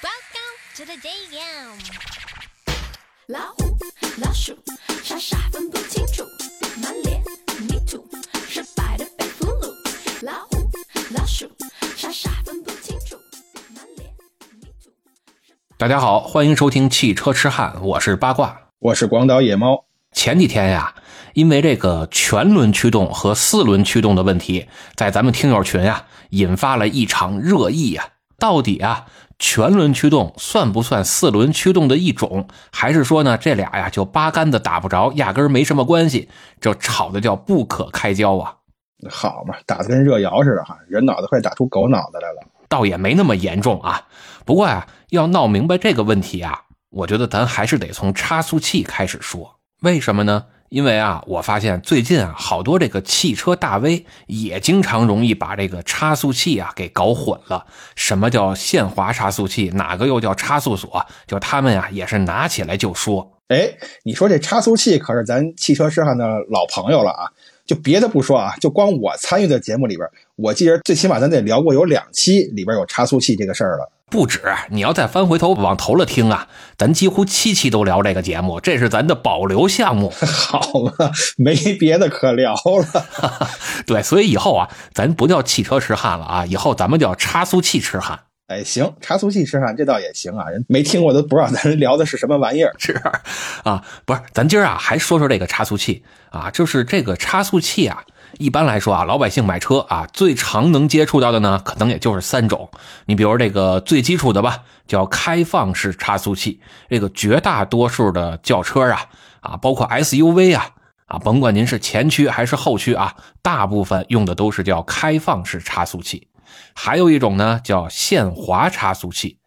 Welcome to the day game. 老虎、老鼠，傻傻分不清楚，满脸泥土，失败的被俘虏。老虎、老鼠，傻傻分不清楚，满脸泥土。大家好，欢迎收听汽车痴汉，我是八卦。我是广岛野猫。前几天呀，因为这个全轮驱动和四轮驱动的问题，在咱们听友群呀引发了一场热议呀。到底啊，全轮驱动算不算四轮驱动的一种？还是说呢，这俩呀就八竿子打不着，压根儿没什么关系？这吵的叫不可开交啊！好嘛，打的跟热窑似的哈，人脑袋快打出狗脑袋来了。倒也没那么严重啊。不过呀，要闹明白这个问题啊，我觉得咱还是得从差速器开始说。为什么呢？因为啊，我发现最近啊，好多这个汽车大 V 也经常容易把这个差速器啊给搞混了。什么叫限滑差速器？哪个又叫差速锁？就他们呀，也是拿起来就说。哎，你说这差速器可是咱汽车市场的老朋友了啊！就别的不说啊，就光我参与的节目里边，我记得最起码咱得聊过有两期里边有差速器这个事儿了。不止，你要再翻回头往头了听啊，咱几乎七期都聊这个节目，这是咱的保留项目。好嘛，没别的可聊了。对，所以以后啊，咱不叫汽车痴汉了啊，以后咱们叫差速器痴汉。哎，行，差速器痴汉这倒也行啊，人没听过都不知道咱聊的是什么玩意儿。是啊，不是，咱今儿啊还说说这个差速器啊，就是这个差速器啊，一般来说啊，老百姓买车啊，最常能接触到的呢，可能也就是三种。你比如这个最基础的吧，叫开放式差速器，这个绝大多数的轿车啊，啊，包括 SUV 啊，啊，甭管您是前驱还是后驱啊，大部分用的都是叫开放式差速器。还有一种呢，叫限滑差速器，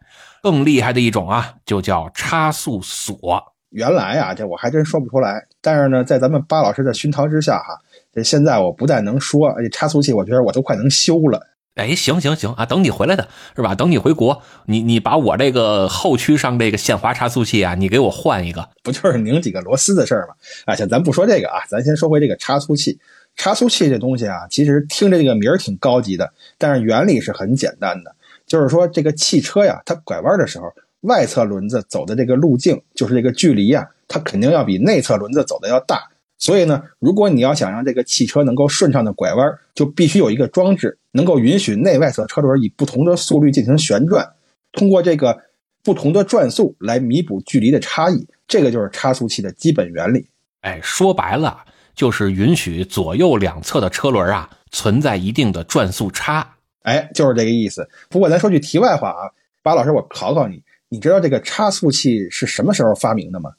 更厉害的一种啊，就叫差速锁。原来啊，这我还真说不出来。但是呢，在咱们巴老师的熏陶之下哈，这现在我不但能说，而且差速器我觉得我都快能修了。哎，行行行啊，等你回来的是吧？等你回国，你你把我这个后驱上这个限滑差速器啊，你给我换一个，不就是拧几个螺丝的事儿吗？啊，行，咱不说这个啊，咱先说回这个差速器。差速器这东西啊，其实听着这个名儿挺高级的，但是原理是很简单的。就是说，这个汽车呀，它拐弯的时候，外侧轮子走的这个路径，就是这个距离呀，它肯定要比内侧轮子走的要大。所以呢，如果你要想让这个汽车能够顺畅的拐弯，就必须有一个装置能够允许内外侧车轮以不同的速率进行旋转，通过这个不同的转速来弥补距离的差异。这个就是差速器的基本原理。哎，说白了。就是允许左右两侧的车轮啊存在一定的转速差，哎，就是这个意思。不过咱说句题外话啊，巴老师，我考考你，你知道这个差速器是什么时候发明的吗？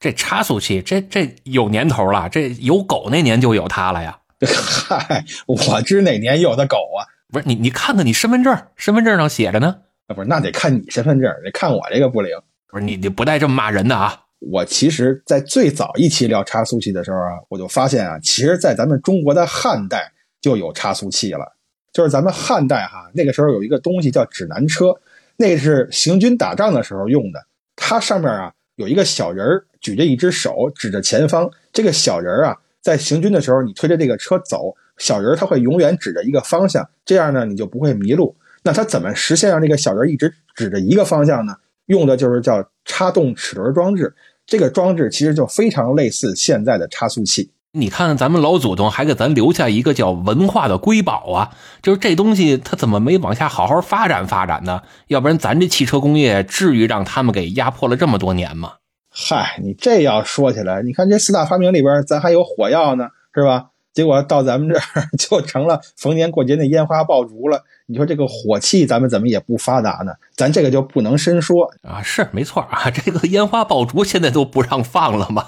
这差速器，这这有年头了，这有狗那年就有它了呀。嗨，我知哪年有的狗啊？不是你，你看看你身份证，身份证上写着呢。啊，不是，那得看你身份证，得看我这个不灵。不是你，你不带这么骂人的啊。我其实，在最早一期聊差速器的时候啊，我就发现啊，其实，在咱们中国的汉代就有差速器了。就是咱们汉代哈，那个时候有一个东西叫指南车，那是行军打仗的时候用的。它上面啊有一个小人儿举着一只手指着前方，这个小人儿啊在行军的时候，你推着这个车走，小人儿他会永远指着一个方向，这样呢你就不会迷路。那他怎么实现让这个小人一直指着一个方向呢？用的就是叫插动齿轮装置。这个装置其实就非常类似现在的差速器。你看，咱们老祖宗还给咱留下一个叫文化的瑰宝啊，就是这东西它怎么没往下好好发展发展呢？要不然咱这汽车工业至于让他们给压迫了这么多年吗？嗨，你这要说起来，你看这四大发明里边，咱还有火药呢，是吧？结果到咱们这儿就成了逢年过节那烟花爆竹了。你说这个火器，咱们怎么也不发达呢？咱这个就不能深说啊。是没错啊，这个烟花爆竹现在都不让放了吗？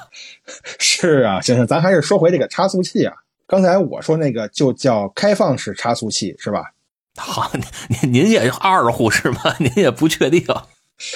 是啊，行行，咱还是说回这个差速器啊。刚才我说那个就叫开放式差速器，是吧？好，您您也二乎是吗？您也不确定？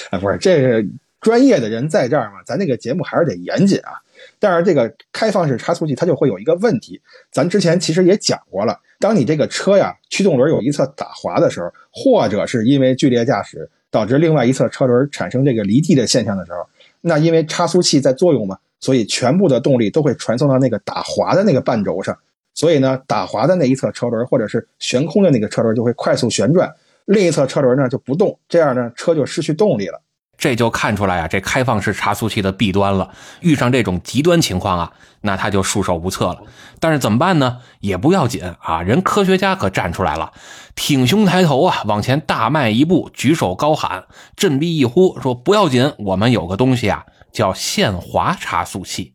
啊，不是，这个专业的人在这儿嘛，咱这个节目还是得严谨啊。但是这个开放式差速器它就会有一个问题，咱之前其实也讲过了。当你这个车呀驱动轮有一侧打滑的时候，或者是因为剧烈驾驶导致另外一侧车轮产生这个离地的现象的时候，那因为差速器在作用嘛，所以全部的动力都会传送到那个打滑的那个半轴上。所以呢，打滑的那一侧车轮或者是悬空的那个车轮就会快速旋转，另一侧车轮呢就不动，这样呢车就失去动力了。这就看出来啊，这开放式差速器的弊端了。遇上这种极端情况啊，那他就束手无策了。但是怎么办呢？也不要紧啊，人科学家可站出来了，挺胸抬头啊，往前大迈一步，举手高喊，振臂一呼，说不要紧，我们有个东西啊，叫限滑差速器。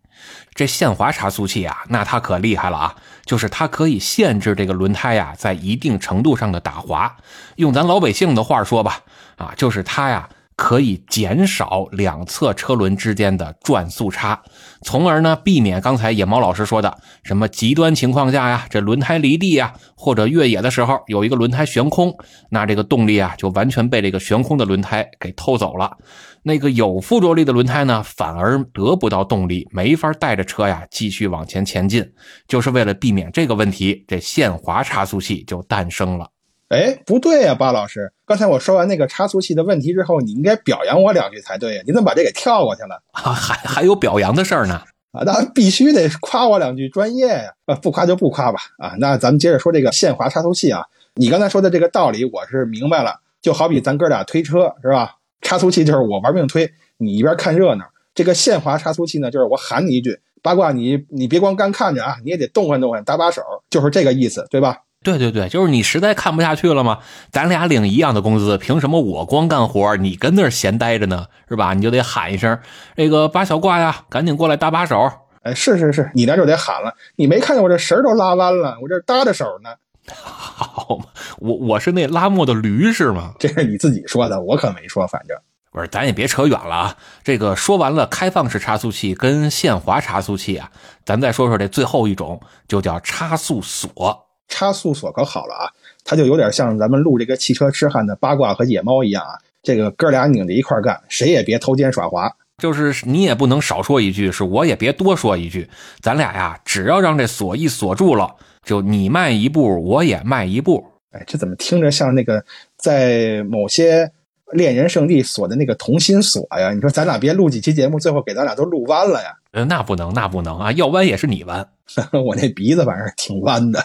这限滑差速器啊，那它可厉害了啊，就是它可以限制这个轮胎呀，在一定程度上的打滑。用咱老百姓的话说吧，啊，就是它呀。可以减少两侧车轮之间的转速差，从而呢避免刚才野猫老师说的什么极端情况下呀，这轮胎离地呀，或者越野的时候有一个轮胎悬空，那这个动力啊就完全被这个悬空的轮胎给偷走了。那个有附着力的轮胎呢，反而得不到动力，没法带着车呀继续往前前进。就是为了避免这个问题，这限滑差速器就诞生了。哎，不对呀，巴老师，刚才我说完那个差速器的问题之后，你应该表扬我两句才对呀，你怎么把这给跳过去了？啊，还还有表扬的事儿呢？啊，那必须得夸我两句专业呀！啊，不夸就不夸吧。啊，那咱们接着说这个限滑差速器啊，你刚才说的这个道理我是明白了，就好比咱哥俩推车是吧？差速器就是我玩命推，你一边看热闹。这个限滑差速器呢，就是我喊你一句，八卦你你别光干看着啊，你也得动换动换，搭把手，就是这个意思，对吧？对对对，就是你实在看不下去了吗？咱俩领一样的工资，凭什么我光干活，你跟那儿闲待着呢？是吧？你就得喊一声，这个八小挂呀，赶紧过来搭把手。哎，是是是，你那就得喊了。你没看见我这绳都拉弯了，我这搭着手呢。好嘛，我我是那拉磨的驴是吗？这是你自己说的，我可没说。反正不是，咱也别扯远了啊。这个说完了开放式差速器跟限滑差速器啊，咱再说说这最后一种，就叫差速锁。差速锁可好了啊，它就有点像咱们录这个汽车痴汉的八卦和野猫一样啊，这个哥俩拧着一块干，谁也别偷奸耍滑，就是你也不能少说一句，是我也别多说一句，咱俩呀，只要让这锁一锁住了，就你迈一步，我也迈一步。哎，这怎么听着像那个在某些恋人圣地锁的那个同心锁呀？你说咱俩别录几期节目，最后给咱俩都录弯了呀？呃，那不能，那不能啊！要弯也是你弯，我那鼻子反正挺弯的，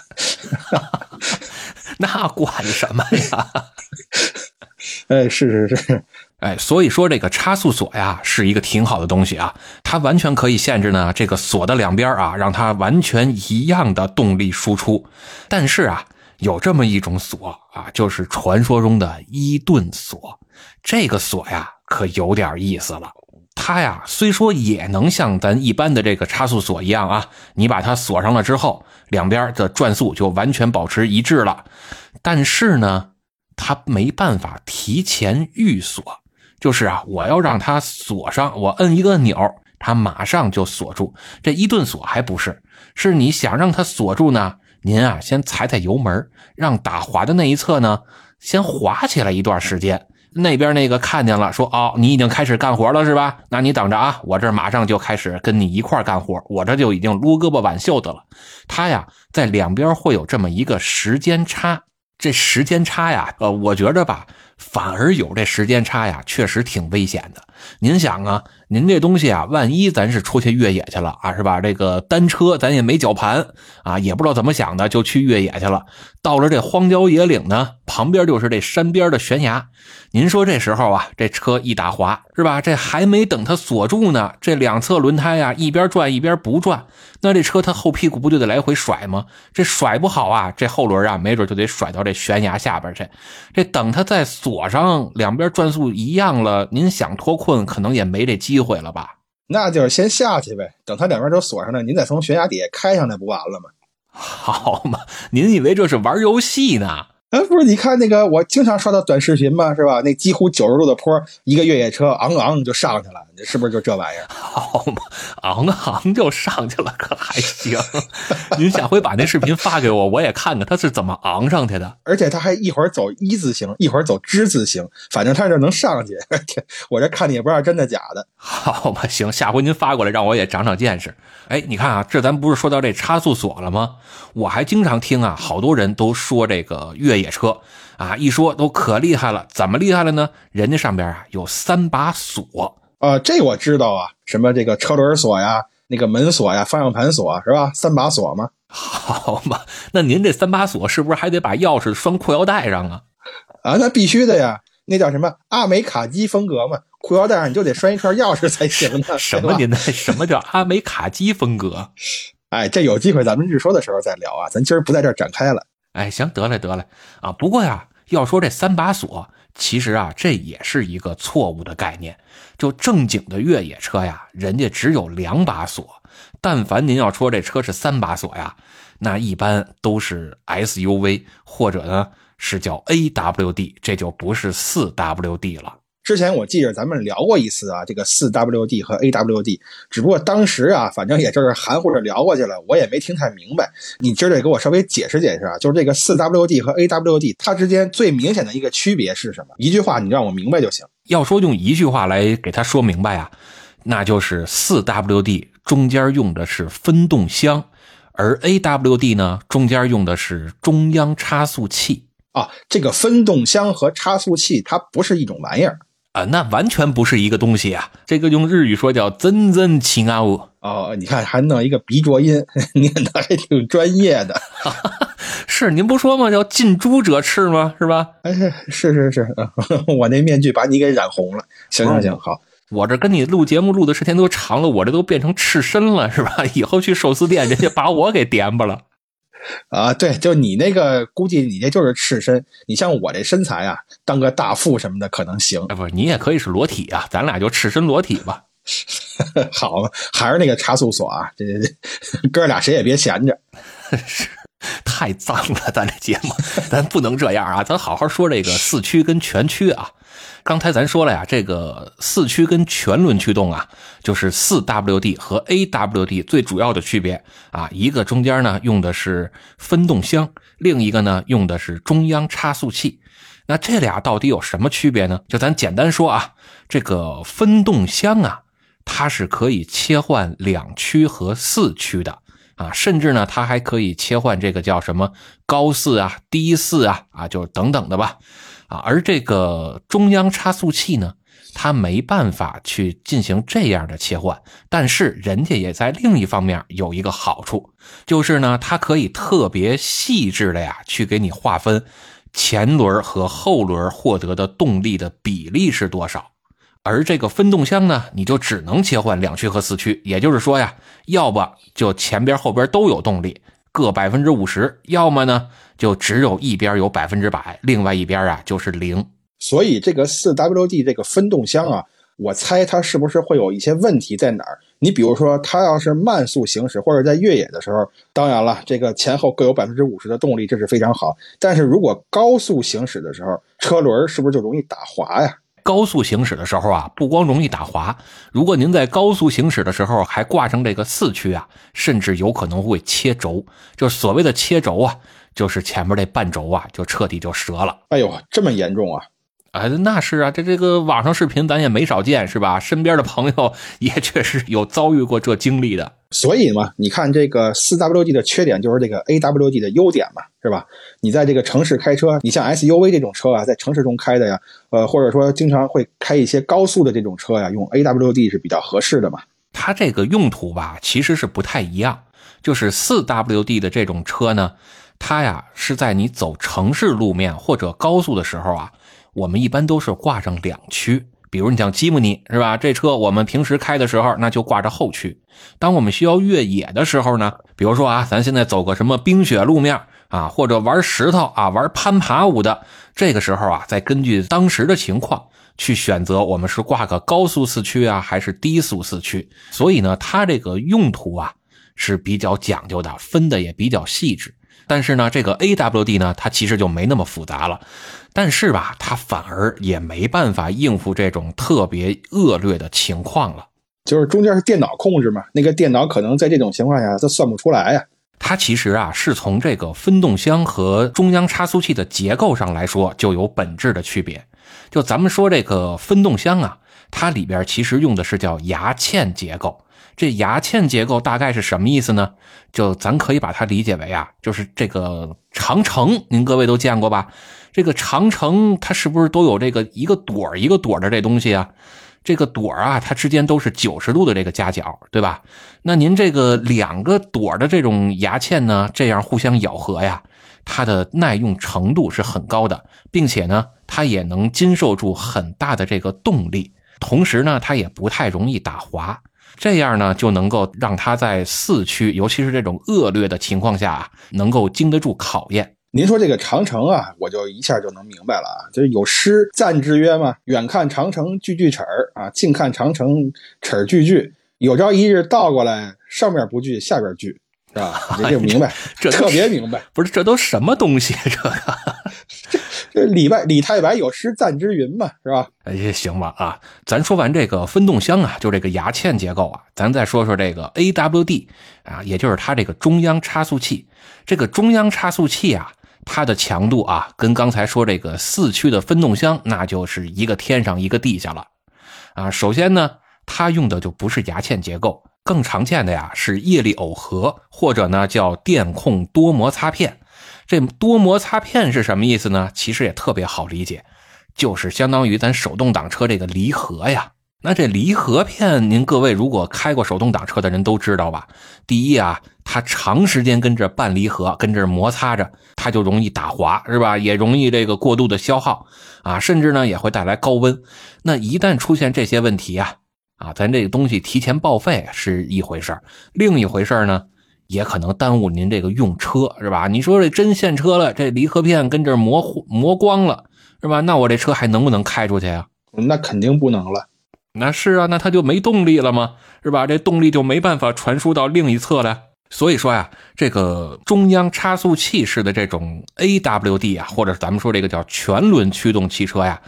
那管什么呀？哎，是是是，哎，所以说这个差速锁呀，是一个挺好的东西啊，它完全可以限制呢这个锁的两边啊，让它完全一样的动力输出。但是啊，有这么一种锁啊，就是传说中的伊顿锁，这个锁呀，可有点意思了。它呀，虽说也能像咱一般的这个差速锁一样啊，你把它锁上了之后，两边的转速就完全保持一致了。但是呢，它没办法提前预锁，就是啊，我要让它锁上，我摁一个按钮，它马上就锁住。这一顿锁还不是，是你想让它锁住呢，您啊先踩踩油门，让打滑的那一侧呢先滑起来一段时间。那边那个看见了，说哦，你已经开始干活了是吧？那你等着啊，我这马上就开始跟你一块干活，我这就已经撸胳膊挽袖子了。他呀，在两边会有这么一个时间差，这时间差呀，呃，我觉着吧，反而有这时间差呀，确实挺危险的。您想啊，您这东西啊，万一咱是出去越野去了啊，是吧？这个单车咱也没绞盘啊，也不知道怎么想的，就去越野去了。到了这荒郊野岭呢，旁边就是这山边的悬崖。您说这时候啊，这车一打滑，是吧？这还没等它锁住呢，这两侧轮胎呀一边转一边不转，那这车它后屁股不就得来回甩吗？这甩不好啊，这后轮啊没准就得甩到这悬崖下边去。这等它再锁上，两边转速一样了，您想脱困可能也没这机会了吧？那就是先下去呗，等他两边都锁上了，您再从悬崖底下开上来不完了吗？好嘛，您以为这是玩游戏呢？哎，不是，你看那个，我经常刷到短视频嘛，是吧？那几乎九十度的坡，一个越野车昂昂就上去了，是不是就这玩意儿？好嘛，昂昂就上去了，可还行？您下回把那视频发给我，我也看看他是怎么昂上去的。而且他还一会儿走一字形，一会儿走之字形，反正他这能上去。我这看的也不知道真的假的。好嘛，行，下回您发过来，让我也长长见识。哎，你看啊，这咱不是说到这差速锁了吗？我还经常听啊，好多人都说这个越野车啊，一说都可厉害了。怎么厉害了呢？人家上边啊有三把锁啊，这我知道啊，什么这个车轮锁呀，那个门锁呀，方向盘锁是吧？三把锁吗？好嘛，那您这三把锁是不是还得把钥匙拴裤腰带上啊？啊，那必须的呀，那叫什么阿美卡基风格嘛，裤腰带上你就得拴一串钥匙才行呢。什么年代？什么叫阿美卡基风格？哎，这有机会咱们日说的时候再聊啊，咱今儿不在这儿展开了。哎，行，得嘞得嘞啊！不过呀，要说这三把锁，其实啊，这也是一个错误的概念。就正经的越野车呀，人家只有两把锁。但凡您要说这车是三把锁呀，那一般都是 SUV 或者呢是叫 AWD，这就不是四 WD 了。之前我记着咱们聊过一次啊，这个四 WD 和 AWD，只不过当时啊，反正也就是含糊着聊过去了，我也没听太明白。你今儿得给我稍微解释解释啊，就是这个四 WD 和 AWD 它之间最明显的一个区别是什么？一句话你让我明白就行。要说用一句话来给他说明白啊，那就是四 WD 中间用的是分动箱，而 AWD 呢中间用的是中央差速器啊，这个分动箱和差速器它不是一种玩意儿啊，那完全不是一个东西啊。这个用日语说叫真真情啊物。哦。你看还弄一个鼻浊音，念的还挺专业的。是您不说吗？叫近朱者赤吗？是吧？哎，是是是，我那面具把你给染红了。行行行，好。我这跟你录节目录的时间都长了，我这都变成赤身了，是吧？以后去寿司店，人家把我给点吧了。啊，对，就你那个，估计你这就是赤身。你像我这身材啊，当个大副什么的可能行。哎，不，你也可以是裸体啊，咱俩就赤身裸体吧。好，还是那个查速所啊，这这这，哥俩谁也别闲着。是，太脏了，咱这节目，咱不能这样啊，咱好好说这个四驱跟全驱啊。刚才咱说了呀，这个四驱跟全轮驱动啊，就是四 WD 和 AWD 最主要的区别啊。一个中间呢用的是分动箱，另一个呢用的是中央差速器。那这俩到底有什么区别呢？就咱简单说啊，这个分动箱啊，它是可以切换两驱和四驱的啊，甚至呢，它还可以切换这个叫什么高四啊、低四啊啊，就是等等的吧。啊，而这个中央差速器呢，它没办法去进行这样的切换，但是人家也在另一方面有一个好处，就是呢，它可以特别细致的呀，去给你划分前轮和后轮获得的动力的比例是多少。而这个分动箱呢，你就只能切换两驱和四驱，也就是说呀，要不就前边后边都有动力，各百分之五十，要么呢。就只有一边有百分之百，另外一边啊就是零。所以这个四 WD 这个分动箱啊，我猜它是不是会有一些问题在哪儿？你比如说，它要是慢速行驶或者在越野的时候，当然了，这个前后各有百分之五十的动力，这是非常好。但是如果高速行驶的时候，车轮是不是就容易打滑呀？高速行驶的时候啊，不光容易打滑，如果您在高速行驶的时候还挂上这个四驱啊，甚至有可能会切轴。就是所谓的切轴啊。就是前面这半轴啊，就彻底就折了。哎呦，这么严重啊！哎，那是啊，这这个网上视频咱也没少见，是吧？身边的朋友也确实有遭遇过这经历的。所以嘛，你看这个四 WD 的缺点就是这个 AWD 的优点嘛，是吧？你在这个城市开车，你像 SUV 这种车啊，在城市中开的呀，呃，或者说经常会开一些高速的这种车呀，用 AWD 是比较合适的嘛。它这个用途吧，其实是不太一样。就是四 WD 的这种车呢。它呀是在你走城市路面或者高速的时候啊，我们一般都是挂上两驱。比如你像吉姆尼是吧？这车我们平时开的时候那就挂着后驱。当我们需要越野的时候呢，比如说啊，咱现在走个什么冰雪路面啊，或者玩石头啊、玩攀爬舞的，这个时候啊，再根据当时的情况去选择我们是挂个高速四驱啊，还是低速四驱。所以呢，它这个用途啊是比较讲究的，分的也比较细致。但是呢，这个 AWD 呢，它其实就没那么复杂了。但是吧，它反而也没办法应付这种特别恶劣的情况了。就是中间是电脑控制嘛，那个电脑可能在这种情况下它算不出来呀。它其实啊，是从这个分动箱和中央差速器的结构上来说就有本质的区别。就咱们说这个分动箱啊，它里边其实用的是叫牙嵌结构。这牙嵌结构大概是什么意思呢？就咱可以把它理解为啊，就是这个长城，您各位都见过吧？这个长城它是不是都有这个一个朵一个朵的这东西啊？这个朵啊，它之间都是九十度的这个夹角，对吧？那您这个两个朵的这种牙嵌呢，这样互相咬合呀，它的耐用程度是很高的，并且呢，它也能经受住很大的这个动力，同时呢，它也不太容易打滑，这样呢就能够让它在四驱，尤其是这种恶劣的情况下啊，能够经得住考验。您说这个长城啊，我就一下就能明白了啊，就是有诗赞之曰嘛：“远看长城句句齿儿啊，近看长城齿儿句句。有朝一日倒过来，上面不句，下边句，是吧？这就明白，这都特别明白。不是，这都什么东西？这个，这李白李太白有诗赞之云嘛，是吧？哎，行吧啊，咱说完这个分动箱啊，就这个牙嵌结构啊，咱再说说这个 AWD 啊，也就是它这个中央差速器。这个中央差速器啊，它的强度啊，跟刚才说这个四驱的分动箱那就是一个天上一个地下了啊。首先呢，它用的就不是牙嵌结构，更常见的呀是液力耦合，或者呢叫电控多摩擦片。这多摩擦片是什么意思呢？其实也特别好理解，就是相当于咱手动挡车这个离合呀。那这离合片，您各位如果开过手动挡车的人都知道吧？第一啊，它长时间跟这半离合，跟这摩擦着，它就容易打滑，是吧？也容易这个过度的消耗啊，甚至呢也会带来高温。那一旦出现这些问题啊，啊，咱这个东西提前报废是一回事另一回事呢。也可能耽误您这个用车，是吧？你说这真现车了，这离合片跟这磨磨光了，是吧？那我这车还能不能开出去啊？那肯定不能了。那是啊，那它就没动力了吗？是吧？这动力就没办法传输到另一侧了。所以说呀，这个中央差速器式的这种 AWD 啊，或者咱们说这个叫全轮驱动汽车呀，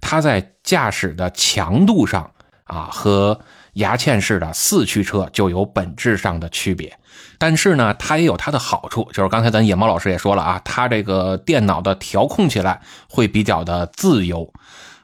它在驾驶的强度上啊，和牙嵌式的四驱车就有本质上的区别。但是呢，它也有它的好处，就是刚才咱野猫老师也说了啊，它这个电脑的调控起来会比较的自由，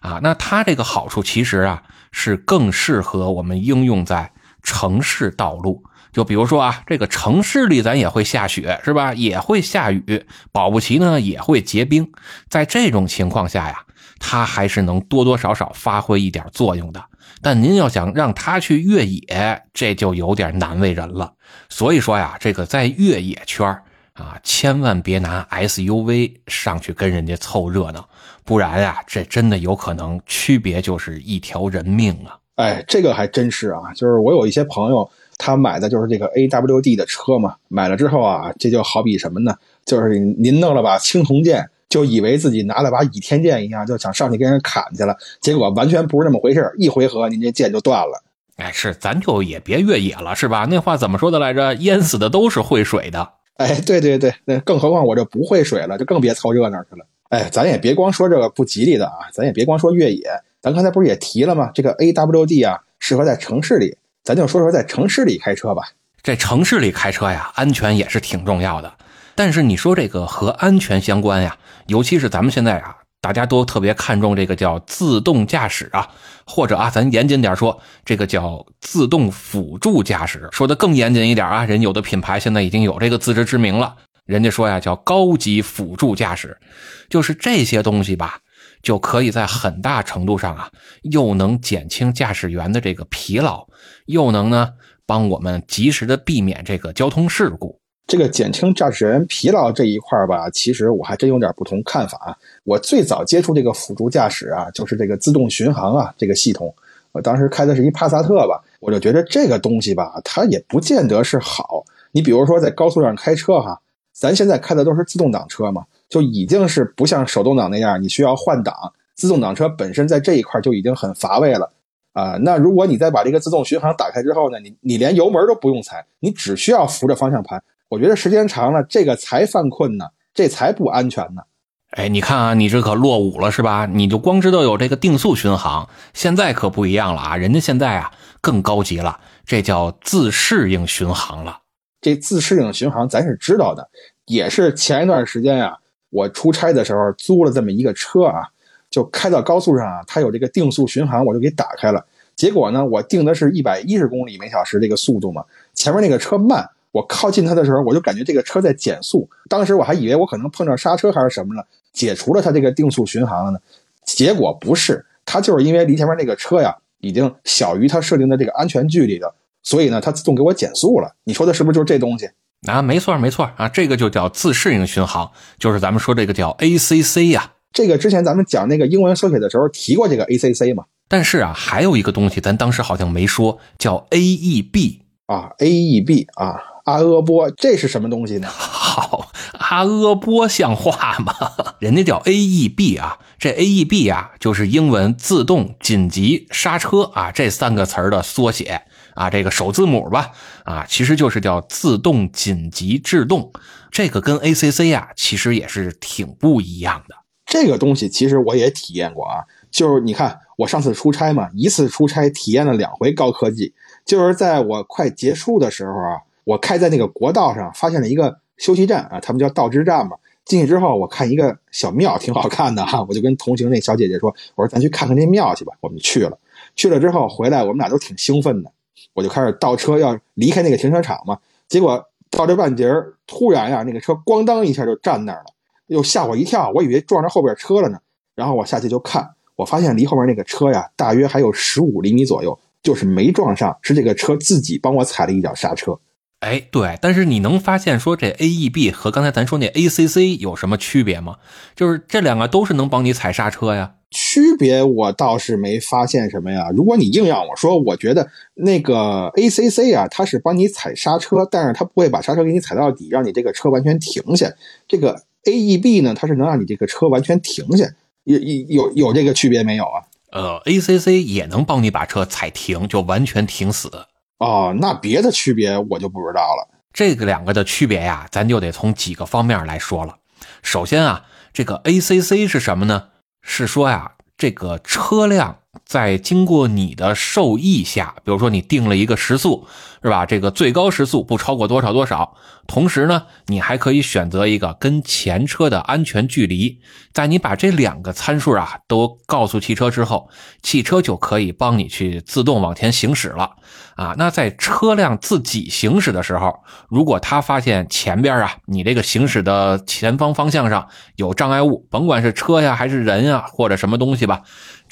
啊，那它这个好处其实啊是更适合我们应用在城市道路，就比如说啊，这个城市里咱也会下雪是吧？也会下雨，保不齐呢也会结冰，在这种情况下呀，它还是能多多少少发挥一点作用的。但您要想让它去越野，这就有点难为人了。所以说呀，这个在越野圈啊，千万别拿 SUV 上去跟人家凑热闹，不然呀，这真的有可能区别就是一条人命啊！哎，这个还真是啊，就是我有一些朋友，他买的就是这个 AWD 的车嘛，买了之后啊，这就好比什么呢？就是您弄了把青铜剑。就以为自己拿了把倚天剑一样，就想上去跟人砍去了，结果完全不是那么回事一回合，您这剑就断了。哎，是，咱就也别越野了，是吧？那话怎么说的来着？淹死的都是会水的。哎，对对对，那更何况我这不会水了，就更别凑热闹去了。哎，咱也别光说这个不吉利的啊，咱也别光说越野，咱刚才不是也提了吗？这个 AWD 啊，适合在城市里，咱就说说在城市里开车吧。这城市里开车呀，安全也是挺重要的。但是你说这个和安全相关呀，尤其是咱们现在啊，大家都特别看重这个叫自动驾驶啊，或者啊，咱严谨点说，这个叫自动辅助驾驶。说的更严谨一点啊，人有的品牌现在已经有这个自知之明了，人家说呀叫高级辅助驾驶，就是这些东西吧，就可以在很大程度上啊，又能减轻驾驶员的这个疲劳，又能呢帮我们及时的避免这个交通事故。这个减轻驾驶员疲劳这一块儿吧，其实我还真有点不同看法啊。我最早接触这个辅助驾驶啊，就是这个自动巡航啊这个系统。我当时开的是一帕萨特吧，我就觉得这个东西吧，它也不见得是好。你比如说在高速上开车哈，咱现在开的都是自动挡车嘛，就已经是不像手动挡那样，你需要换挡。自动挡车本身在这一块就已经很乏味了啊。那如果你再把这个自动巡航打开之后呢，你你连油门都不用踩，你只需要扶着方向盘。我觉得时间长了，这个才犯困呢，这才不安全呢。哎，你看啊，你这可落伍了是吧？你就光知道有这个定速巡航，现在可不一样了啊！人家现在啊更高级了，这叫自适应巡航了。这自适应巡航咱是知道的，也是前一段时间啊，我出差的时候租了这么一个车啊，就开到高速上啊，它有这个定速巡航，我就给打开了。结果呢，我定的是一百一十公里每小时这个速度嘛，前面那个车慢。我靠近它的时候，我就感觉这个车在减速。当时我还以为我可能碰上刹车还是什么了，解除了它这个定速巡航了呢。结果不是，它就是因为离前面那个车呀已经小于它设定的这个安全距离了，所以呢它自动给我减速了。你说的是不是就是这东西？啊，没错没错啊，这个就叫自适应巡航，就是咱们说这个叫 ACC 呀。这个之前咱们讲那个英文缩写的时候提过这个 ACC 嘛？但是啊，还有一个东西，咱当时好像没说，叫 AEB。啊，AEB 啊，阿阿波，这是什么东西呢？好，阿阿波像话吗？人家叫 AEB 啊，这 AEB 啊，就是英文自动紧急刹车啊这三个词儿的缩写啊，这个首字母吧啊，其实就是叫自动紧急制动。这个跟 ACC 啊，其实也是挺不一样的。这个东西其实我也体验过啊，就是你看我上次出差嘛，一次出差体验了两回高科技。就是在我快结束的时候啊，我开在那个国道上，发现了一个休息站啊，他们叫道之站嘛。进去之后，我看一个小庙，挺好看的哈，我就跟同行那小姐姐说：“我说咱去看看那庙去吧。”我们就去了，去了之后回来，我们俩都挺兴奋的。我就开始倒车要离开那个停车场嘛，结果到这半截儿，突然呀，那个车咣当一下就站那儿了，又吓我一跳，我以为撞着后边车了呢。然后我下去就看，我发现离后面那个车呀，大约还有十五厘米左右。就是没撞上，是这个车自己帮我踩了一脚刹车。哎，对，但是你能发现说这 AEB 和刚才咱说那 ACC 有什么区别吗？就是这两个都是能帮你踩刹车呀。区别我倒是没发现什么呀。如果你硬让我说，我觉得那个 ACC 啊，它是帮你踩刹车，但是它不会把刹车给你踩到底，让你这个车完全停下。这个 AEB 呢，它是能让你这个车完全停下。有有有这个区别没有啊？呃，ACC 也能帮你把车踩停，就完全停死。哦，那别的区别我就不知道了。这个两个的区别呀，咱就得从几个方面来说了。首先啊，这个 ACC 是什么呢？是说呀，这个车辆在经过你的授意下，比如说你定了一个时速，是吧？这个最高时速不超过多少多少。同时呢，你还可以选择一个跟前车的安全距离。在你把这两个参数啊都告诉汽车之后，汽车就可以帮你去自动往前行驶了。啊，那在车辆自己行驶的时候，如果他发现前边啊你这个行驶的前方方向上有障碍物，甭管是车呀还是人呀或者什么东西吧，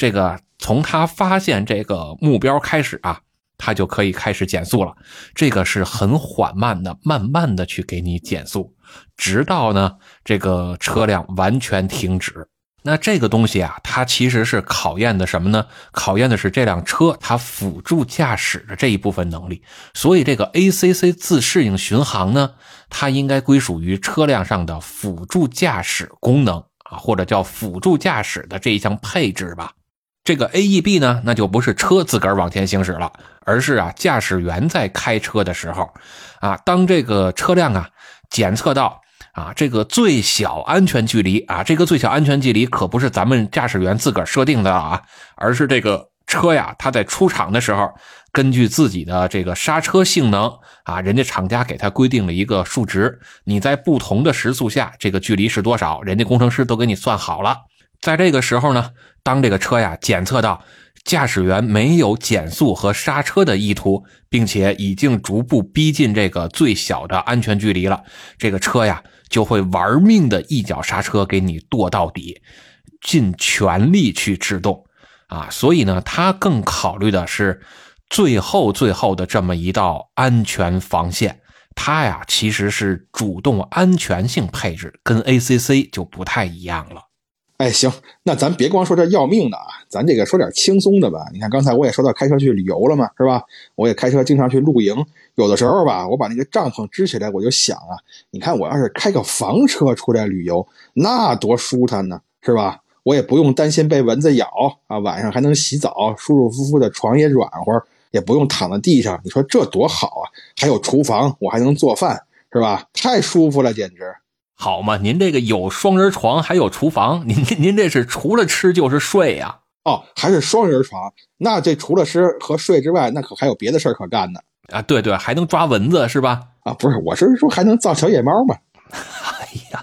这个从他发现这个目标开始啊。它就可以开始减速了，这个是很缓慢的，慢慢的去给你减速，直到呢这个车辆完全停止。那这个东西啊，它其实是考验的什么呢？考验的是这辆车它辅助驾驶的这一部分能力。所以这个 ACC 自适应巡航呢，它应该归属于车辆上的辅助驾驶功能啊，或者叫辅助驾驶的这一项配置吧。这个 AEB 呢，那就不是车自个儿往前行驶了，而是啊，驾驶员在开车的时候，啊，当这个车辆啊检测到啊这个最小安全距离啊，这个最小安全距离可不是咱们驾驶员自个儿设定的啊，而是这个车呀，它在出厂的时候，根据自己的这个刹车性能啊，人家厂家给它规定了一个数值，你在不同的时速下，这个距离是多少，人家工程师都给你算好了。在这个时候呢，当这个车呀检测到驾驶员没有减速和刹车的意图，并且已经逐步逼近这个最小的安全距离了，这个车呀就会玩命的一脚刹车给你跺到底，尽全力去制动啊！所以呢，它更考虑的是最后最后的这么一道安全防线。它呀其实是主动安全性配置，跟 ACC 就不太一样了。哎，行，那咱别光说这要命的啊，咱这个说点轻松的吧。你看刚才我也说到开车去旅游了嘛，是吧？我也开车经常去露营，有的时候吧，我把那个帐篷支起来，我就想啊，你看我要是开个房车出来旅游，那多舒坦呢，是吧？我也不用担心被蚊子咬啊，晚上还能洗澡，舒舒服服的床也软和，也不用躺在地上，你说这多好啊！还有厨房，我还能做饭，是吧？太舒服了，简直。好嘛，您这个有双人床，还有厨房，您您这是除了吃就是睡呀？哦，还是双人床，那这除了吃和睡之外，那可还有别的事儿可干呢？啊，对对，还能抓蚊子是吧？啊，不是，我是说还能造小野猫嘛？哎呀，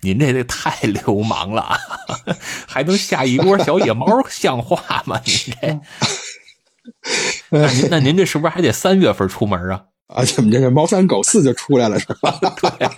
您这这太流氓了，还能下一窝小野猫，像话吗？您这，那您那您这是不是还得三月份出门啊？啊，怎么这是猫三狗四就出来了是吧？对，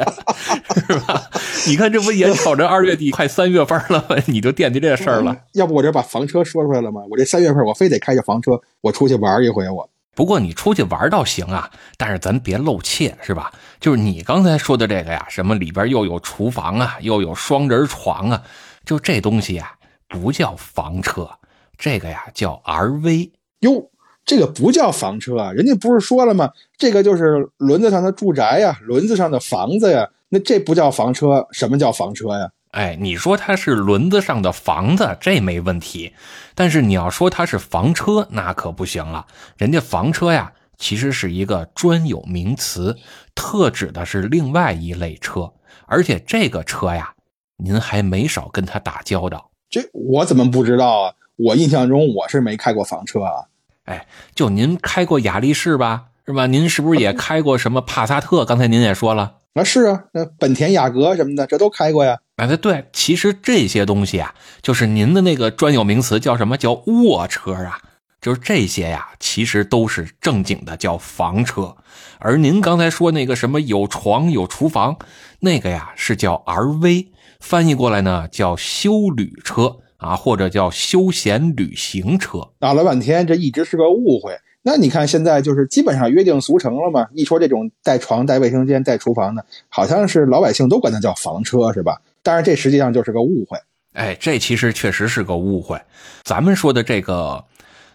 是吧？你看这不眼瞅着二月底快三月份了吗？你就惦记这事儿了。要不我这把房车说出来了吗？我这三月份我非得开着房车，我出去玩一回我。不过你出去玩倒行啊，但是咱别露怯是吧？就是你刚才说的这个呀，什么里边又有厨房啊，又有双人床啊，就这东西呀，不叫房车，这个呀叫 RV。哟，这个不叫房车啊，人家不是说了吗？这个就是轮子上的住宅呀，轮子上的房子呀，那这不叫房车，什么叫房车呀？哎，你说它是轮子上的房子，这没问题，但是你要说它是房车，那可不行了。人家房车呀，其实是一个专有名词，特指的是另外一类车，而且这个车呀，您还没少跟他打交道。这我怎么不知道啊？我印象中我是没开过房车啊。哎，就您开过雅力士吧，是吧？您是不是也开过什么帕萨特？刚才您也说了。啊，是啊，那本田雅阁什么的，这都开过呀。哎，对，其实这些东西啊，就是您的那个专有名词叫什么叫卧车啊？就是这些呀，其实都是正经的叫房车。而您刚才说那个什么有床有厨房，那个呀是叫 RV，翻译过来呢叫休旅车啊，或者叫休闲旅行车。闹了半天，这一直是个误会。那你看，现在就是基本上约定俗成了嘛。一说这种带床、带卫生间、带厨房的，好像是老百姓都管它叫房车，是吧？但是这实际上就是个误会。哎，这其实确实是个误会。咱们说的这个，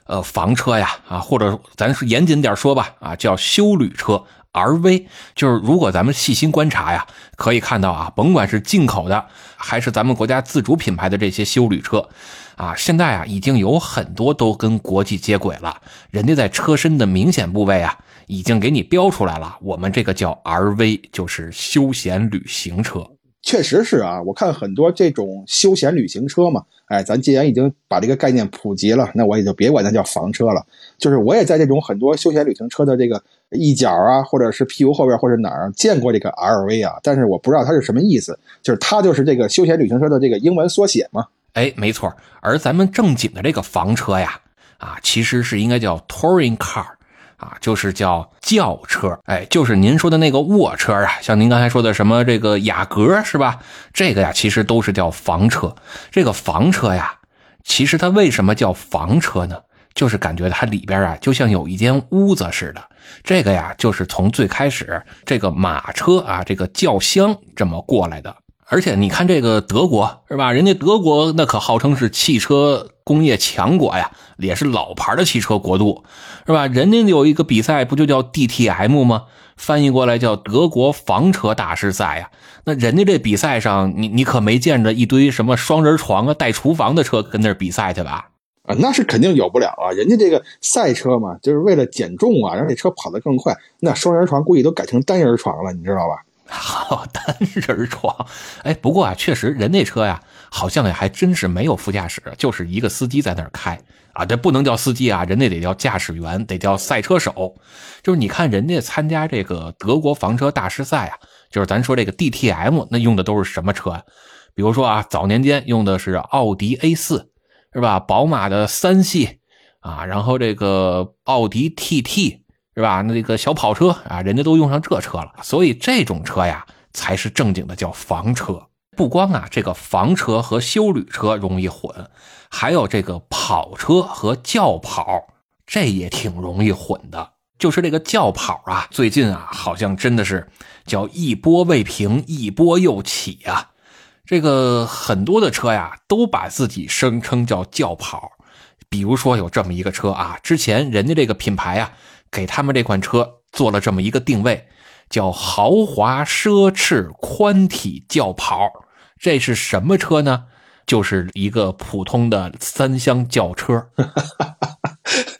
呃，房车呀，啊，或者咱说严谨点说吧，啊，叫休旅车 RV。就是如果咱们细心观察呀，可以看到啊，甭管是进口的，还是咱们国家自主品牌的这些休旅车。啊，现在啊，已经有很多都跟国际接轨了。人家在车身的明显部位啊，已经给你标出来了。我们这个叫 RV，就是休闲旅行车。确实是啊，我看很多这种休闲旅行车嘛，哎，咱既然已经把这个概念普及了，那我也就别管它叫房车了。就是我也在这种很多休闲旅行车的这个一角啊，或者是屁股后边或者哪儿见过这个 RV 啊，但是我不知道它是什么意思。就是它就是这个休闲旅行车的这个英文缩写嘛。哎，没错，而咱们正经的这个房车呀，啊，其实是应该叫 touring car，啊，就是叫轿车。哎，就是您说的那个卧车啊，像您刚才说的什么这个雅阁是吧？这个呀，其实都是叫房车。这个房车呀，其实它为什么叫房车呢？就是感觉它里边啊，就像有一间屋子似的。这个呀，就是从最开始这个马车啊，这个轿厢这么过来的。而且你看这个德国是吧？人家德国那可号称是汽车工业强国呀，也是老牌的汽车国度，是吧？人家有一个比赛不就叫 DTM 吗？翻译过来叫德国房车大师赛呀。那人家这比赛上，你你可没见着一堆什么双人床啊、带厨房的车跟那比赛去吧？啊，那是肯定有不了啊！人家这个赛车嘛，就是为了减重啊，让这车跑得更快。那双人床估计都改成单人床了，你知道吧？好单人床，哎，不过啊，确实人那车呀，好像也还真是没有副驾驶，就是一个司机在那儿开啊。这不能叫司机啊，人家得叫驾驶员，得叫赛车手。就是你看人家参加这个德国房车大师赛啊，就是咱说这个 DTM，那用的都是什么车啊？比如说啊，早年间用的是奥迪 A4，是吧？宝马的三系啊，然后这个奥迪 TT。是吧？那这个小跑车啊，人家都用上这车了，所以这种车呀才是正经的叫房车。不光啊，这个房车和休旅车容易混，还有这个跑车和轿跑，这也挺容易混的。就是这个轿跑啊，最近啊，好像真的是叫一波未平，一波又起啊。这个很多的车呀，都把自己声称叫轿跑。比如说有这么一个车啊，之前人家这个品牌啊。给他们这款车做了这么一个定位，叫豪华奢侈宽体轿跑。这是什么车呢？就是一个普通的三厢轿车。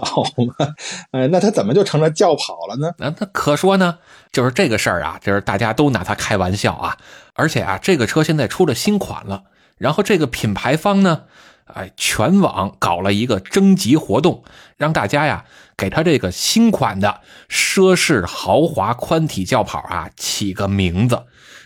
好嘛，哎，那它怎么就成了轿跑了呢？那那可说呢，就是这个事儿啊，就是大家都拿它开玩笑啊。而且啊，这个车现在出了新款了，然后这个品牌方呢。哎，全网搞了一个征集活动，让大家呀给他这个新款的奢侈豪华宽体轿跑啊起个名字。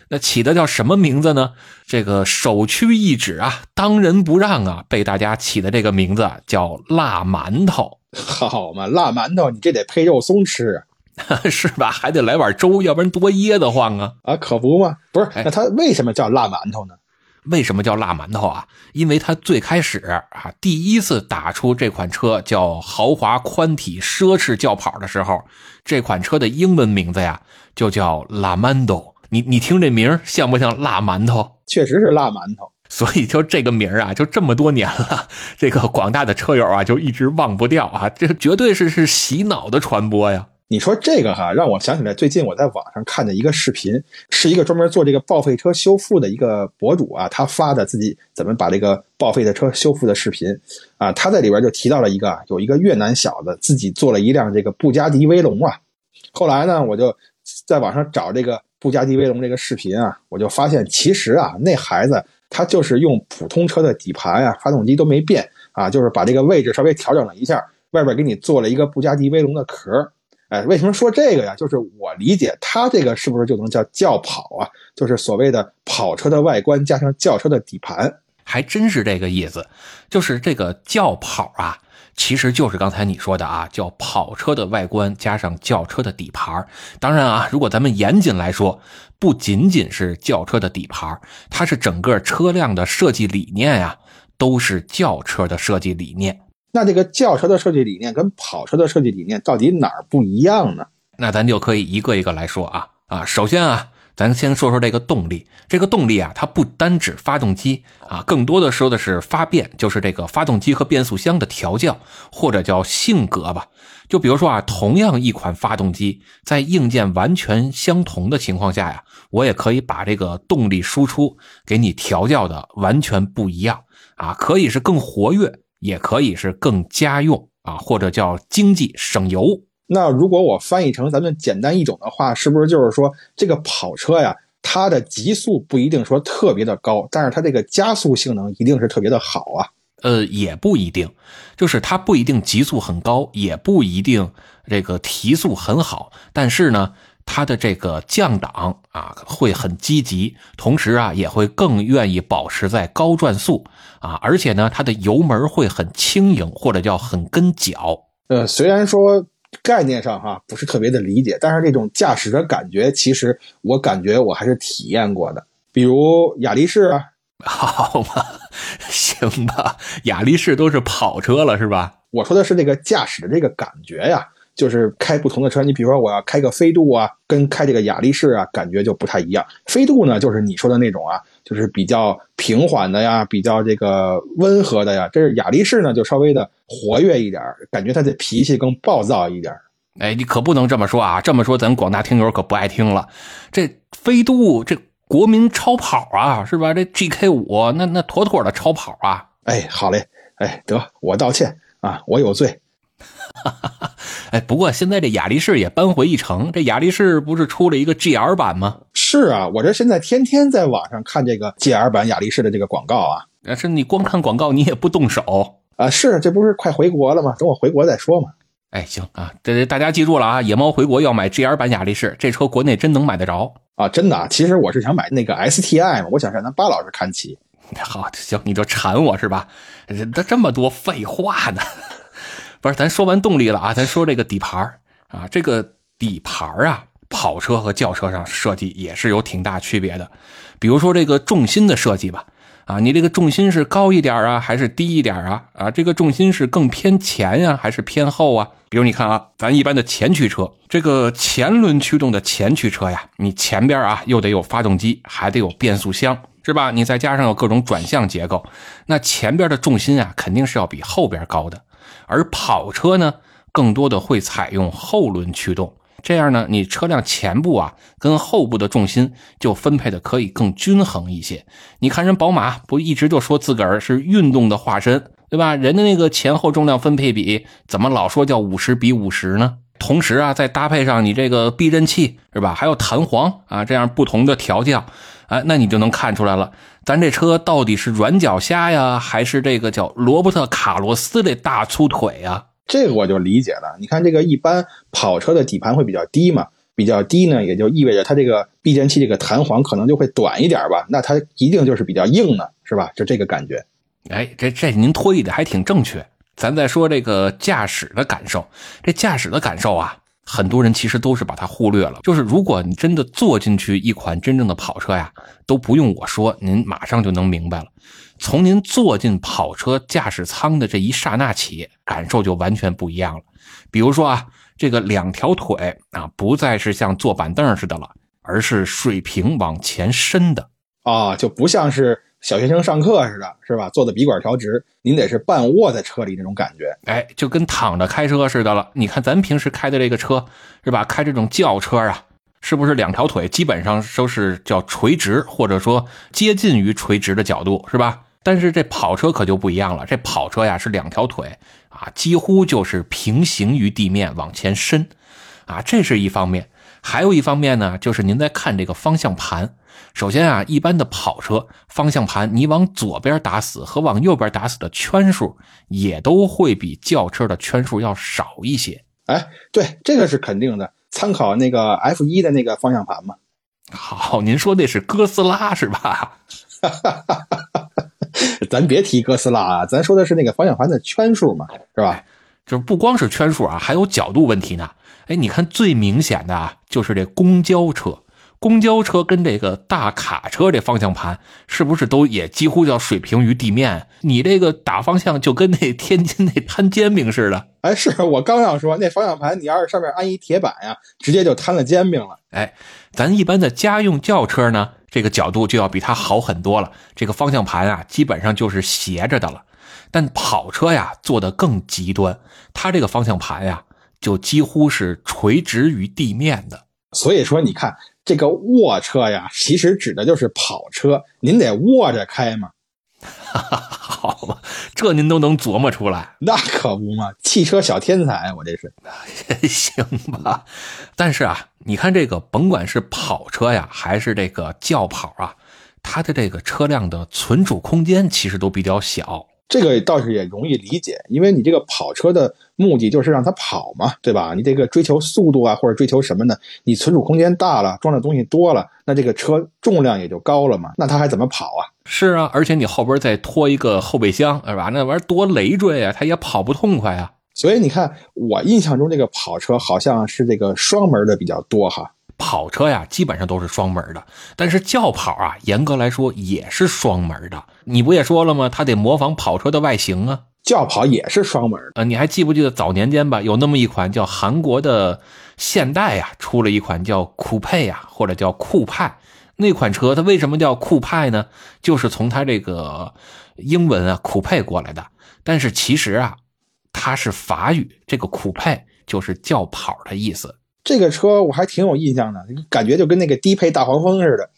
那起的叫什么名字呢？这个首屈一指啊，当仁不让啊，被大家起的这个名字叫辣馒头。好嘛，辣馒头，你这得配肉松吃，是吧？还得来碗粥，要不然多噎得慌啊！啊，可不嘛。不是，那它为什么叫辣馒头呢？为什么叫辣馒头啊？因为它最开始啊，第一次打出这款车叫豪华宽体奢侈轿跑的时候，这款车的英文名字呀就叫 La Mando。你你听这名像不像辣馒头？确实是辣馒头。所以就这个名儿啊，就这么多年了，这个广大的车友啊，就一直忘不掉啊，这绝对是是洗脑的传播呀。你说这个哈，让我想起来最近我在网上看的一个视频，是一个专门做这个报废车修复的一个博主啊，他发的自己怎么把这个报废的车修复的视频啊，他在里边就提到了一个，有一个越南小子自己做了一辆这个布加迪威龙啊，后来呢，我就在网上找这个布加迪威龙这个视频啊，我就发现其实啊，那孩子它就是用普通车的底盘啊、发动机都没变啊，就是把这个位置稍微调整了一下，外边给你做了一个布加迪威龙的壳。哎，为什么说这个呀？就是我理解，它这个是不是就能叫轿跑啊？就是所谓的跑车的外观加上轿车的底盘，还真是这个意思。就是这个轿跑啊，其实就是刚才你说的啊，叫跑车的外观加上轿车的底盘。当然啊，如果咱们严谨来说，不仅仅是轿车的底盘，它是整个车辆的设计理念呀，都是轿车的设计理念。那这个轿车的设计理念跟跑车的设计理念到底哪儿不一样呢？那咱就可以一个一个来说啊啊，首先啊，咱先说说这个动力。这个动力啊，它不单指发动机啊，更多的说的是发变，就是这个发动机和变速箱的调教或者叫性格吧。就比如说啊，同样一款发动机，在硬件完全相同的情况下呀，我也可以把这个动力输出给你调教的完全不一样啊，可以是更活跃。也可以是更家用啊，或者叫经济省油。那如果我翻译成咱们简单一种的话，是不是就是说这个跑车呀，它的极速不一定说特别的高，但是它这个加速性能一定是特别的好啊？呃，也不一定，就是它不一定极速很高，也不一定这个提速很好，但是呢。它的这个降档啊会很积极，同时啊也会更愿意保持在高转速啊，而且呢它的油门会很轻盈或者叫很跟脚。呃，虽然说概念上哈不是特别的理解，但是这种驾驶的感觉，其实我感觉我还是体验过的。比如雅力士啊，好吧，行吧，雅力士都是跑车了是吧？我说的是这个驾驶的这个感觉呀。就是开不同的车，你比如说我要开个飞度啊，跟开这个雅力士啊，感觉就不太一样。飞度呢，就是你说的那种啊，就是比较平缓的呀，比较这个温和的呀。这是雅力士呢，就稍微的活跃一点，感觉他的脾气更暴躁一点。哎，你可不能这么说啊！这么说咱广大听友可不爱听了。这飞度这国民超跑啊，是吧？这 GK 五那那妥妥的超跑啊！哎，好嘞，哎，得我道歉啊，我有罪。哈哈哈，哎，不过现在这雅力士也扳回一城，这雅力士不是出了一个 GR 版吗？是啊，我这现在天天在网上看这个 GR 版雅力士的这个广告啊。但是你光看广告，你也不动手啊？是，这不是快回国了吗？等我回国再说嘛。哎，行啊，这大家记住了啊，野猫回国要买 GR 版雅力士，这车国内真能买得着啊？真的？其实我是想买那个 STI 嘛，我想让咱巴老师看齐。好，行，你就馋我是吧？人这这么多废话呢。不是，咱说完动力了啊，咱说这个底盘啊，这个底盘啊，跑车和轿车上设计也是有挺大区别的。比如说这个重心的设计吧，啊，你这个重心是高一点啊，还是低一点啊？啊，这个重心是更偏前呀，还是偏后啊？比如你看啊，咱一般的前驱车，这个前轮驱动的前驱车呀，你前边啊又得有发动机，还得有变速箱，是吧？你再加上有各种转向结构，那前边的重心啊，肯定是要比后边高的。而跑车呢，更多的会采用后轮驱动，这样呢，你车辆前部啊跟后部的重心就分配的可以更均衡一些。你看人宝马不一直就说自个儿是运动的化身，对吧？人的那个前后重量分配比怎么老说叫五十比五十呢？同时啊，再搭配上你这个避震器是吧？还有弹簧啊，这样不同的调教，哎，那你就能看出来了。咱这车到底是软脚虾呀，还是这个叫罗伯特卡洛斯的大粗腿呀？这个我就理解了。你看这个一般跑车的底盘会比较低嘛，比较低呢，也就意味着它这个避震器这个弹簧可能就会短一点吧。那它一定就是比较硬的，是吧？就这个感觉。哎，这这您推理的还挺正确。咱再说这个驾驶的感受，这驾驶的感受啊。很多人其实都是把它忽略了。就是如果你真的坐进去一款真正的跑车呀，都不用我说，您马上就能明白了。从您坐进跑车驾驶舱的这一刹那起，感受就完全不一样了。比如说啊，这个两条腿啊，不再是像坐板凳似的了，而是水平往前伸的啊，就不像是小学生上课似的，是吧？坐的笔管调直，您得是半卧在车里那种感觉。哎，就跟躺着开车似的了。你看咱平时开的这个车，是吧？开这种轿车啊，是不是两条腿基本上都是叫垂直，或者说接近于垂直的角度，是吧？但是这跑车可就不一样了，这跑车呀是两条腿啊，几乎就是平行于地面往前伸，啊，这是一方面。还有一方面呢，就是您在看这个方向盘。首先啊，一般的跑车方向盘，你往左边打死和往右边打死的圈数也都会比轿车的圈数要少一些。哎，对，这个是肯定的。参考那个 F 一的那个方向盘嘛。好，您说那是哥斯拉是吧？咱别提哥斯拉啊，咱说的是那个方向盘的圈数嘛，是吧？就是不光是圈数啊，还有角度问题呢。哎，你看最明显的啊，就是这公交车。公交车跟这个大卡车这方向盘是不是都也几乎要水平于地面？你这个打方向就跟那天津那摊煎饼似的。哎，是我刚要说，那方向盘你要是上面安一铁板呀，直接就摊了煎饼了。哎，咱一般的家用轿车呢，这个角度就要比它好很多了。这个方向盘啊，基本上就是斜着的了。但跑车呀，做的更极端，它这个方向盘呀，就几乎是垂直于地面的。所以说，你看。这个卧车呀，其实指的就是跑车，您得卧着开嘛。好吧，这您都能琢磨出来，那可不嘛，汽车小天才，我这是。行吧，但是啊，你看这个，甭管是跑车呀，还是这个轿跑啊，它的这个车辆的存储空间其实都比较小。这个倒是也容易理解，因为你这个跑车的目的就是让它跑嘛，对吧？你这个追求速度啊，或者追求什么呢？你存储空间大了，装的东西多了，那这个车重量也就高了嘛，那它还怎么跑啊？是啊，而且你后边再拖一个后备箱，是吧？那玩意儿多累赘啊，它也跑不痛快啊。所以你看，我印象中这个跑车好像是这个双门的比较多哈。跑车呀，基本上都是双门的，但是轿跑啊，严格来说也是双门的。你不也说了吗？它得模仿跑车的外形啊。轿跑也是双门呃，你还记不记得早年间吧，有那么一款叫韩国的现代呀，出了一款叫酷派呀，或者叫酷派那款车，它为什么叫酷派呢？就是从它这个英文啊酷派过来的。但是其实啊，它是法语，这个酷派就是轿跑的意思。这个车我还挺有印象的，感觉就跟那个低配大黄蜂似的。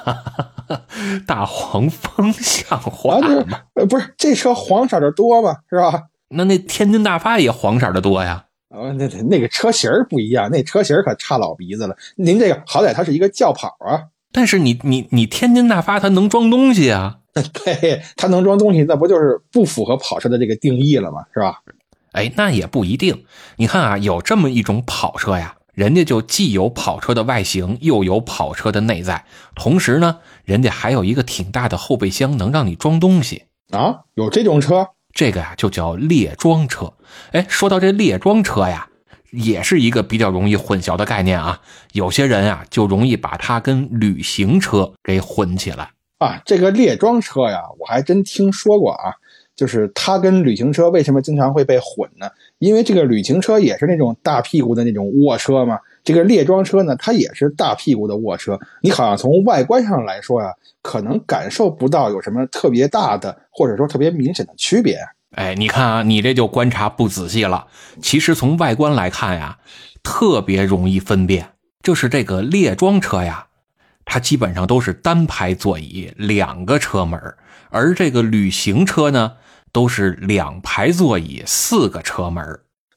大黄蜂像话吗？呃，不是，这车黄色的多嘛，是吧？那那天津大发也黄色的多呀。哦，那那个车型不一样，那车型可差老鼻子了。您这个好歹它是一个轿跑啊。但是你你你天津大发它能装东西啊？对，它能装东西，那不就是不符合跑车的这个定义了吗？是吧？哎，那也不一定。你看啊，有这么一种跑车呀。人家就既有跑车的外形，又有跑车的内在，同时呢，人家还有一个挺大的后备箱，能让你装东西啊。有这种车，这个呀就叫列装车。哎，说到这列装车呀，也是一个比较容易混淆的概念啊。有些人啊就容易把它跟旅行车给混起来啊。这个列装车呀，我还真听说过啊。就是它跟旅行车为什么经常会被混呢？因为这个旅行车也是那种大屁股的那种卧车嘛，这个列装车呢，它也是大屁股的卧车。你好像从外观上来说呀，可能感受不到有什么特别大的或者说特别明显的区别。哎，你看啊，你这就观察不仔细了。其实从外观来看呀，特别容易分辨，就是这个列装车呀，它基本上都是单排座椅，两个车门，而这个旅行车呢。都是两排座椅，四个车门，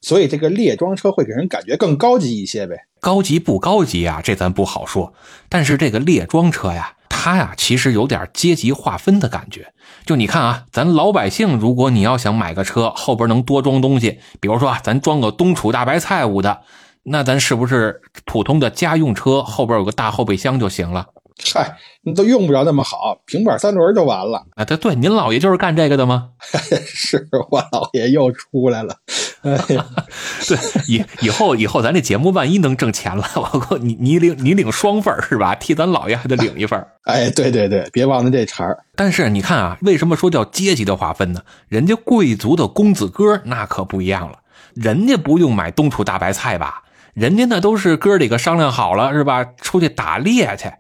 所以这个列装车会给人感觉更高级一些呗。高级不高级啊？这咱不好说。但是这个列装车呀，它呀其实有点阶级划分的感觉。就你看啊，咱老百姓，如果你要想买个车，后边能多装东西，比如说啊，咱装个冬储大白菜屋的，那咱是不是普通的家用车后边有个大后备箱就行了？嗨，你都用不着那么好，平板三轮就完了。啊，对对，您姥爷就是干这个的吗？是我姥爷又出来了。哎呀，对，以以后以后咱这节目万一能挣钱了，我你你领你领双份是吧？替咱姥爷还得领一份哎，对对对，别忘了这茬儿。但是你看啊，为什么说叫阶级的划分呢？人家贵族的公子哥那可不一样了，人家不用买冬储大白菜吧？人家那都是哥几个商量好了是吧？出去打猎去。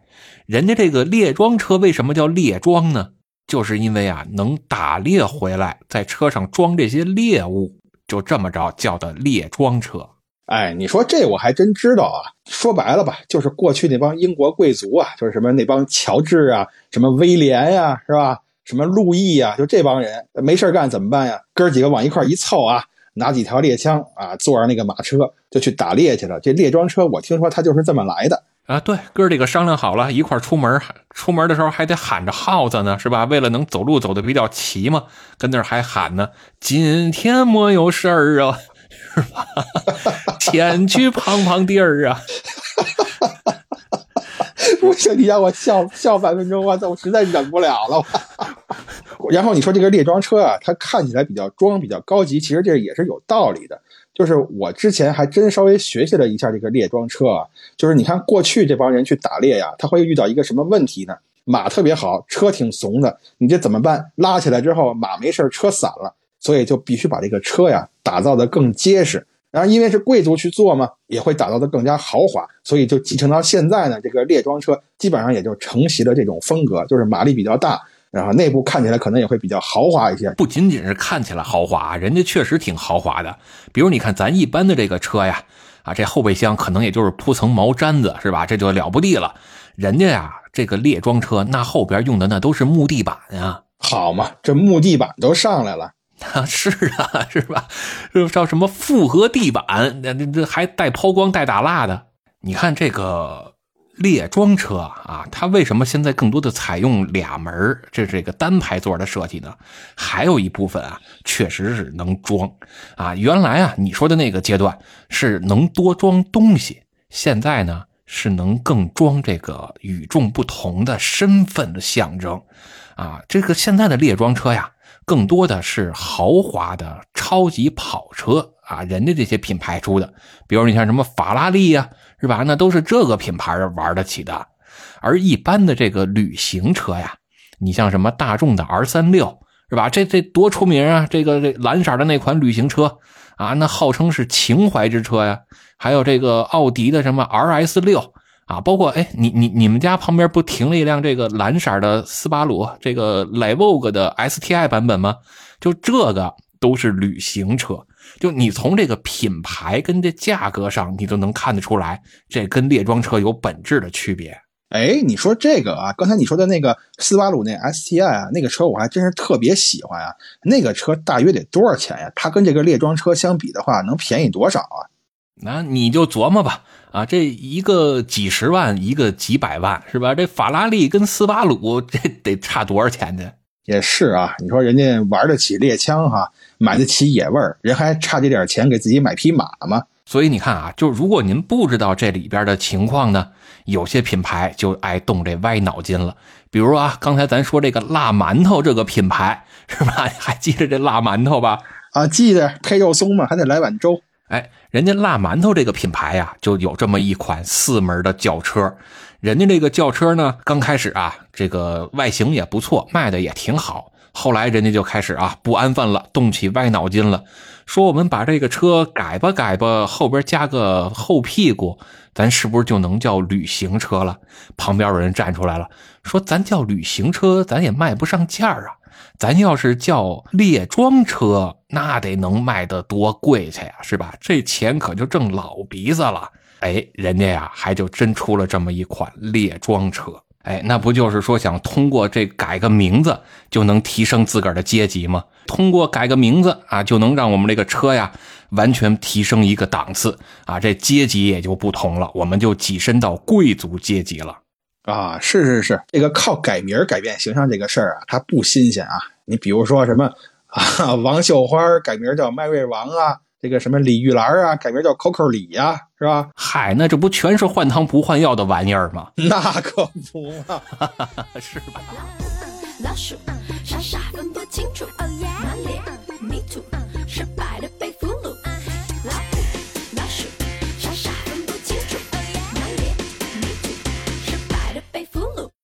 人家这个列装车为什么叫列装呢？就是因为啊能打猎回来，在车上装这些猎物，就这么着叫的猎装车。哎，你说这我还真知道啊。说白了吧，就是过去那帮英国贵族啊，就是什么那帮乔治啊，什么威廉呀、是吧？什么路易呀、就这帮人没事干怎么办呀？哥几个往一块一凑啊，拿几条猎枪啊，坐上那个马车就去打猎去了。这猎装车我听说它就是这么来的。啊，对，哥几个商量好了，一块出门，出门的时候还得喊着号子呢，是吧？为了能走路走的比较齐嘛，跟那儿还喊呢：“今天没有事儿啊，是吧？前去 胖胖地儿啊。”不行，你让我笑笑半分钟，我操，我实在忍不了了。然后你说这个猎装车啊，它看起来比较装、比较高级，其实这也是有道理的。就是我之前还真稍微学习了一下这个猎装车啊，就是你看过去这帮人去打猎呀，他会遇到一个什么问题呢？马特别好，车挺怂的，你这怎么办？拉起来之后，马没事车散了，所以就必须把这个车呀打造的更结实。然后因为是贵族去做嘛，也会打造的更加豪华，所以就继承到现在呢，这个猎装车基本上也就承袭了这种风格，就是马力比较大，然后内部看起来可能也会比较豪华一些。不仅仅是看起来豪华，人家确实挺豪华的。比如你看咱一般的这个车呀，啊，这后备箱可能也就是铺层毛毡子，是吧？这就了不地了。人家呀，这个猎装车那后边用的那都是木地板呀。好嘛，这木地板都上来了。啊，是啊，是吧？这叫什么复合地板？那那这还带抛光、带打蜡的。你看这个列装车啊，它为什么现在更多的采用俩门儿这这个单排座的设计呢？还有一部分啊，确实是能装啊。原来啊，你说的那个阶段是能多装东西，现在呢是能更装这个与众不同的身份的象征啊。这个现在的列装车呀。更多的是豪华的超级跑车啊，人家这些品牌出的，比如你像什么法拉利呀，是吧？那都是这个品牌玩得起的。而一般的这个旅行车呀，你像什么大众的 R 三六，是吧？这这多出名啊！这个这蓝色的那款旅行车啊，那号称是情怀之车呀。还有这个奥迪的什么 RS 六。啊，包括哎，你你你们家旁边不停了一辆这个蓝色的斯巴鲁，这个 Levog 的 STI 版本吗？就这个都是旅行车，就你从这个品牌跟这价格上，你都能看得出来，这跟猎装车有本质的区别。哎，你说这个啊，刚才你说的那个斯巴鲁那 STI 啊，那个车我还真是特别喜欢啊。那个车大约得多少钱呀？它跟这个猎装车相比的话，能便宜多少啊？那你就琢磨吧。啊，这一个几十万，一个几百万，是吧？这法拉利跟斯巴鲁，这得差多少钱呢？也是啊，你说人家玩得起猎枪哈，买得起野味儿，人还差这点钱给自己买匹马吗？所以你看啊，就如果您不知道这里边的情况呢，有些品牌就爱动这歪脑筋了。比如啊，刚才咱说这个辣馒头这个品牌，是吧？还记得这辣馒头吧？啊，记得配肉松嘛，还得来碗粥。哎，人家辣馒头这个品牌呀，就有这么一款四门的轿车。人家这个轿车呢，刚开始啊，这个外形也不错，卖的也挺好。后来人家就开始啊，不安分了，动起歪脑筋了，说我们把这个车改吧改吧，后边加个后屁股，咱是不是就能叫旅行车了？旁边有人站出来了，说咱叫旅行车，咱也卖不上价啊。咱要是叫猎装车，那得能卖得多贵去呀，是吧？这钱可就挣老鼻子了。哎，人家呀，还就真出了这么一款猎装车。哎，那不就是说想通过这改个名字，就能提升自个儿的阶级吗？通过改个名字啊，就能让我们这个车呀，完全提升一个档次啊，这阶级也就不同了，我们就跻身到贵族阶级了。啊，是是是，这个靠改名改变形象这个事儿啊，它不新鲜啊。你比如说什么啊，王秀花改名叫麦瑞王啊，这个什么李玉兰啊，改名叫 Coco 李呀，是吧？嗨，那这不全是换汤不换药的玩意儿吗？那可不嘛，是吧？老鼠傻傻分不清楚，